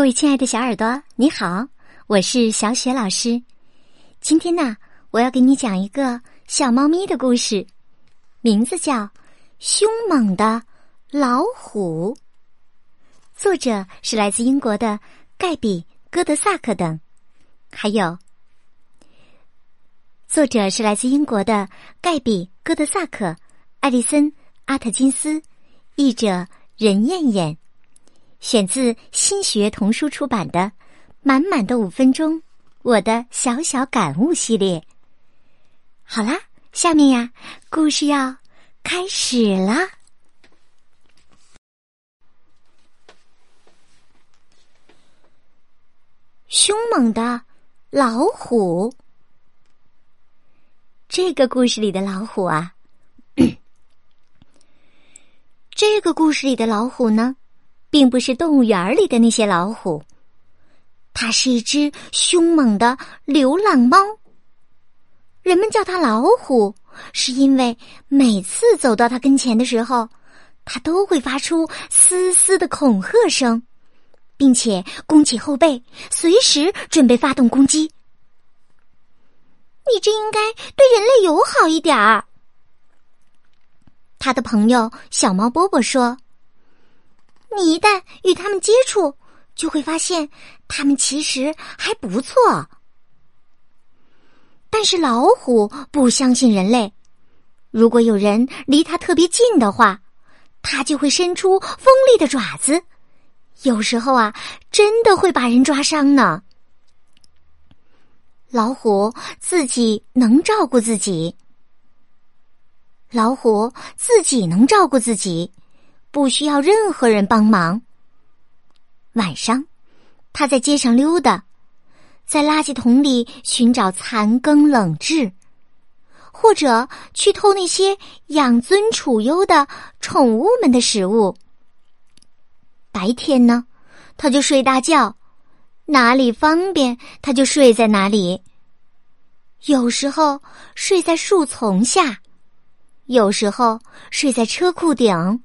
各位亲爱的小耳朵，你好，我是小雪老师。今天呢，我要给你讲一个小猫咪的故事，名字叫《凶猛的老虎》。作者是来自英国的盖比·戈德萨克等，还有作者是来自英国的盖比·戈德萨克、艾丽森·阿特金斯，译者任燕燕。选自新学童书出版的《满满的五分钟》，我的小小感悟系列。好啦，下面呀，故事要开始啦。凶猛的老虎。这个故事里的老虎啊，这个故事里的老虎呢？并不是动物园里的那些老虎，它是一只凶猛的流浪猫。人们叫它老虎，是因为每次走到它跟前的时候，它都会发出嘶嘶的恐吓声，并且弓起后背，随时准备发动攻击。你这应该对人类友好一点儿。他的朋友小猫波波说。你一旦与他们接触，就会发现他们其实还不错。但是老虎不相信人类，如果有人离它特别近的话，它就会伸出锋利的爪子，有时候啊，真的会把人抓伤呢。老虎自己能照顾自己，老虎自己能照顾自己。不需要任何人帮忙。晚上，他在街上溜达，在垃圾桶里寻找残羹冷炙，或者去偷那些养尊处优的宠物们的食物。白天呢，他就睡大觉，哪里方便他就睡在哪里。有时候睡在树丛下，有时候睡在车库顶。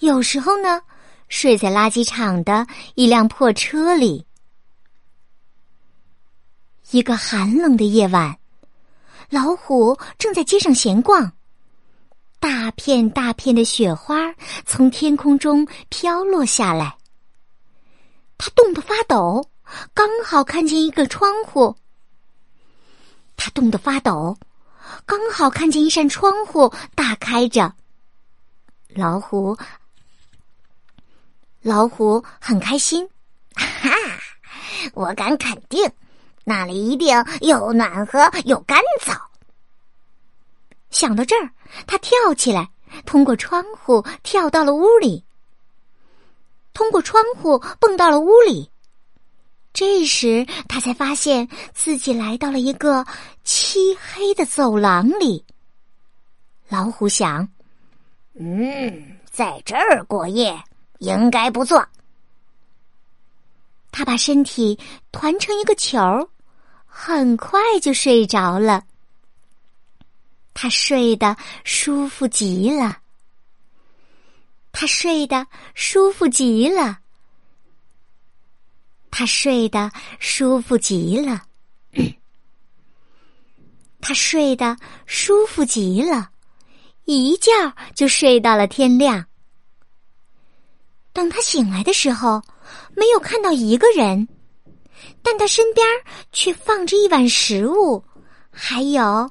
有时候呢，睡在垃圾场的一辆破车里。一个寒冷的夜晚，老虎正在街上闲逛。大片大片的雪花从天空中飘落下来，他冻得发抖，刚好看见一个窗户。他冻得发抖，刚好看见一扇窗户大开着。老虎。老虎很开心，哈！我敢肯定，那里一定又暖和又干燥。想到这儿，他跳起来，通过窗户跳到了屋里，通过窗户蹦到了屋里。这时，他才发现自己来到了一个漆黑的走廊里。老虎想：“嗯，在这儿过夜。”应该不错。他把身体团成一个球，很快就睡着了。他睡得舒服极了。他睡得舒服极了。他睡得舒服极了。他睡得舒服极了，一觉就睡到了天亮。等他醒来的时候，没有看到一个人，但他身边却放着一碗食物，还有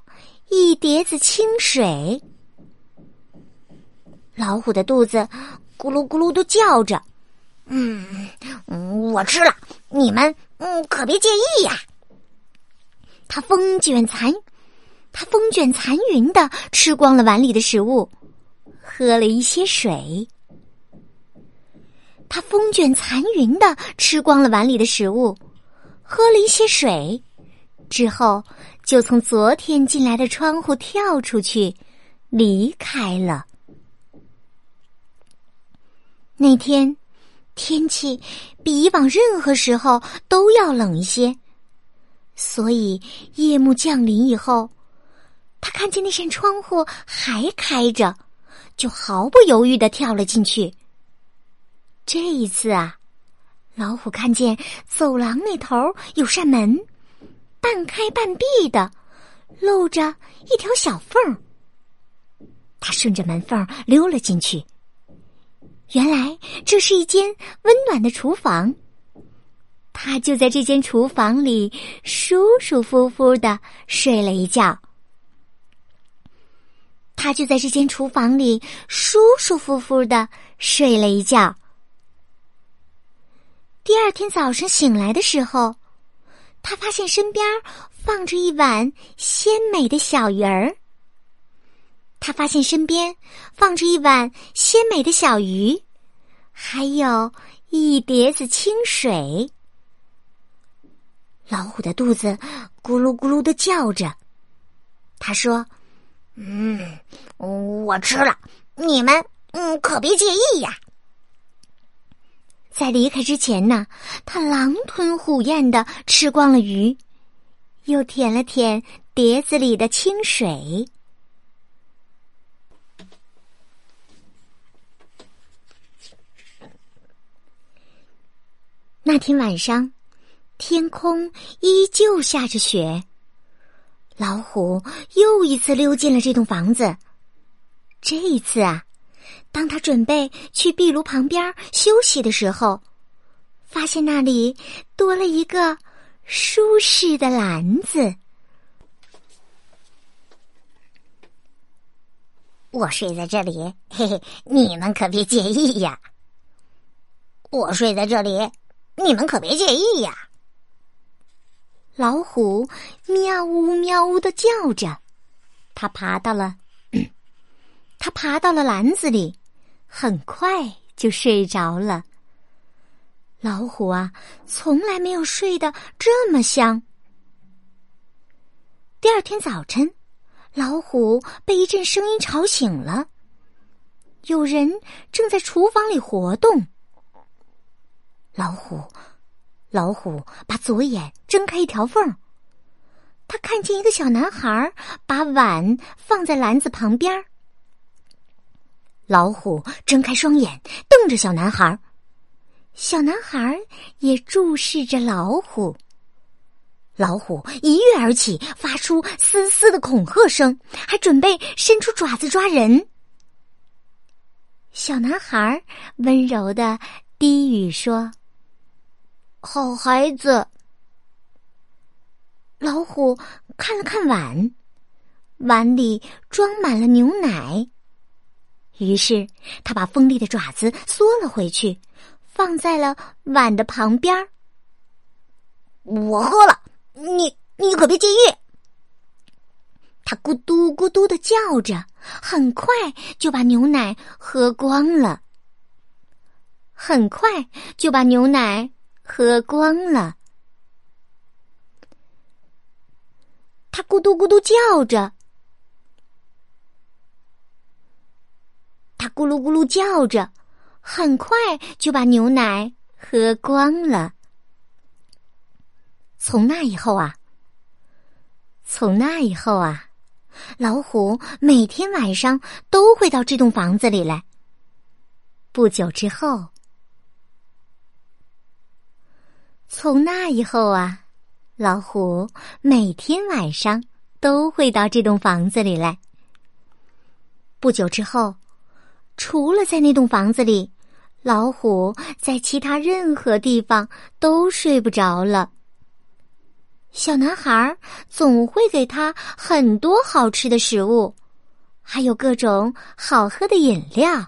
一碟子清水。老虎的肚子咕噜咕噜的叫着，嗯，我吃了，你们嗯可别介意呀。他风卷残，他风卷残云的吃光了碗里的食物，喝了一些水。他风卷残云的吃光了碗里的食物，喝了一些水，之后就从昨天进来的窗户跳出去，离开了。那天天气比以往任何时候都要冷一些，所以夜幕降临以后，他看见那扇窗户还开着，就毫不犹豫的跳了进去。这一次啊，老虎看见走廊那头有扇门，半开半闭的，露着一条小缝。他顺着门缝溜了进去。原来这是一间温暖的厨房。他就在这间厨房里舒舒服服的睡了一觉。他就在这间厨房里舒舒服服的睡了一觉。第二天早上醒来的时候，他发现身边放着一碗鲜美的小鱼儿。他发现身边放着一碗鲜美的小鱼，还有一碟子清水。老虎的肚子咕噜咕噜的叫着，他说：“嗯，我吃了，你们嗯可别介意呀。”在离开之前呢，他狼吞虎咽的吃光了鱼，又舔了舔碟子里的清水。那天晚上，天空依旧下着雪。老虎又一次溜进了这栋房子，这一次啊。当他准备去壁炉旁边休息的时候，发现那里多了一个舒适的篮子。我睡在这里，嘿嘿，你们可别介意呀。我睡在这里，你们可别介意呀。老虎喵呜喵呜的叫着，它爬到了。他爬到了篮子里，很快就睡着了。老虎啊，从来没有睡得这么香。第二天早晨，老虎被一阵声音吵醒了，有人正在厨房里活动。老虎，老虎把左眼睁开一条缝，他看见一个小男孩把碗放在篮子旁边。老虎睁开双眼，瞪着小男孩小男孩也注视着老虎。老虎一跃而起，发出嘶嘶的恐吓声，还准备伸出爪子抓人。小男孩温柔的低语说：“好孩子。”老虎看了看碗，碗里装满了牛奶。于是，他把锋利的爪子缩了回去，放在了碗的旁边。我喝了，你你可别介意。他咕嘟咕嘟的叫着，很快就把牛奶喝光了。很快就把牛奶喝光了。他咕嘟咕嘟叫着。它咕噜咕噜叫着，很快就把牛奶喝光了。从那以后啊，从那以后啊，老虎每天晚上都会到这栋房子里来。不久之后，从那以后啊，老虎每天晚上都会到这栋房子里来。不久之后。除了在那栋房子里，老虎在其他任何地方都睡不着了。小男孩总会给他很多好吃的食物，还有各种好喝的饮料。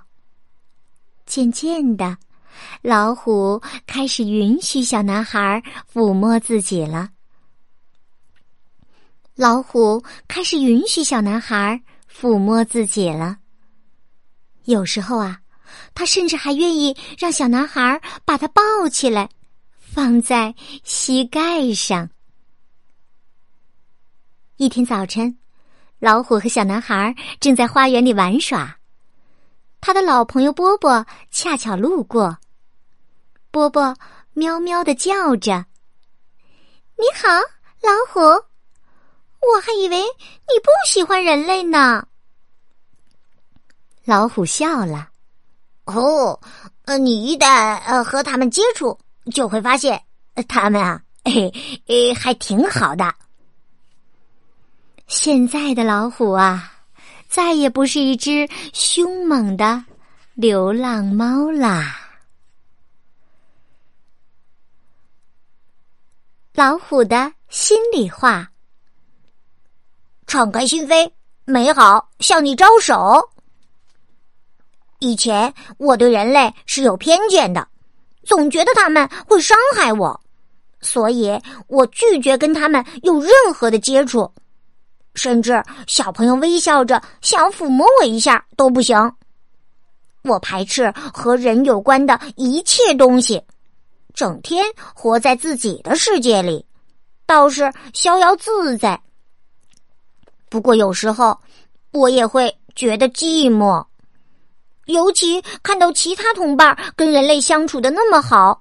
渐渐的，老虎开始允许小男孩抚摸自己了。老虎开始允许小男孩抚摸自己了。有时候啊，他甚至还愿意让小男孩把他抱起来，放在膝盖上。一天早晨，老虎和小男孩正在花园里玩耍，他的老朋友波波恰巧路过。波波喵喵的叫着：“你好，老虎！我还以为你不喜欢人类呢。”老虎笑了，“哦，呃，你一旦呃和他们接触，就会发现他们啊，嘿，诶，还挺好的。现在的老虎啊，再也不是一只凶猛的流浪猫啦。老虎的心里话：敞开心扉，美好向你招手。以前我对人类是有偏见的，总觉得他们会伤害我，所以我拒绝跟他们有任何的接触，甚至小朋友微笑着想抚摸我一下都不行。我排斥和人有关的一切东西，整天活在自己的世界里，倒是逍遥自在。不过有时候我也会觉得寂寞。尤其看到其他同伴跟人类相处的那么好，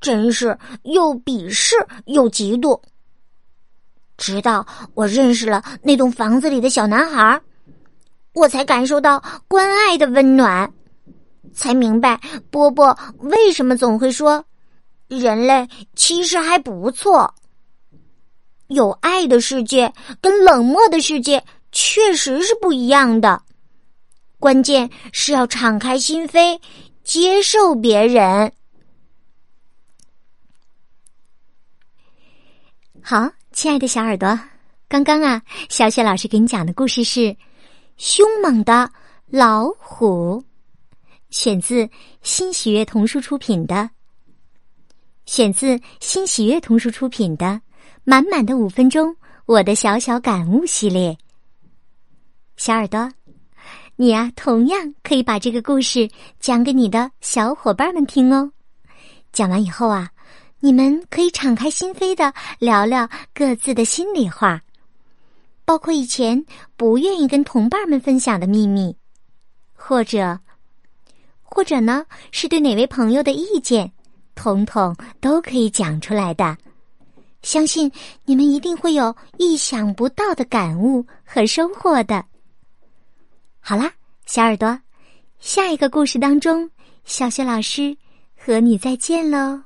真是又鄙视又嫉妒。直到我认识了那栋房子里的小男孩，我才感受到关爱的温暖，才明白波波为什么总会说，人类其实还不错。有爱的世界跟冷漠的世界确实是不一样的。关键是要敞开心扉，接受别人。好，亲爱的小耳朵，刚刚啊，小雪老师给你讲的故事是《凶猛的老虎》，选自新喜悦童书出品的，选自新喜悦童书出品的《满满的五分钟：我的小小感悟》系列。小耳朵。你呀，同样可以把这个故事讲给你的小伙伴们听哦。讲完以后啊，你们可以敞开心扉的聊聊各自的心里话，包括以前不愿意跟同伴们分享的秘密，或者，或者呢，是对哪位朋友的意见，统统都可以讲出来的。相信你们一定会有意想不到的感悟和收获的。好啦，小耳朵，下一个故事当中，小雪老师和你再见喽。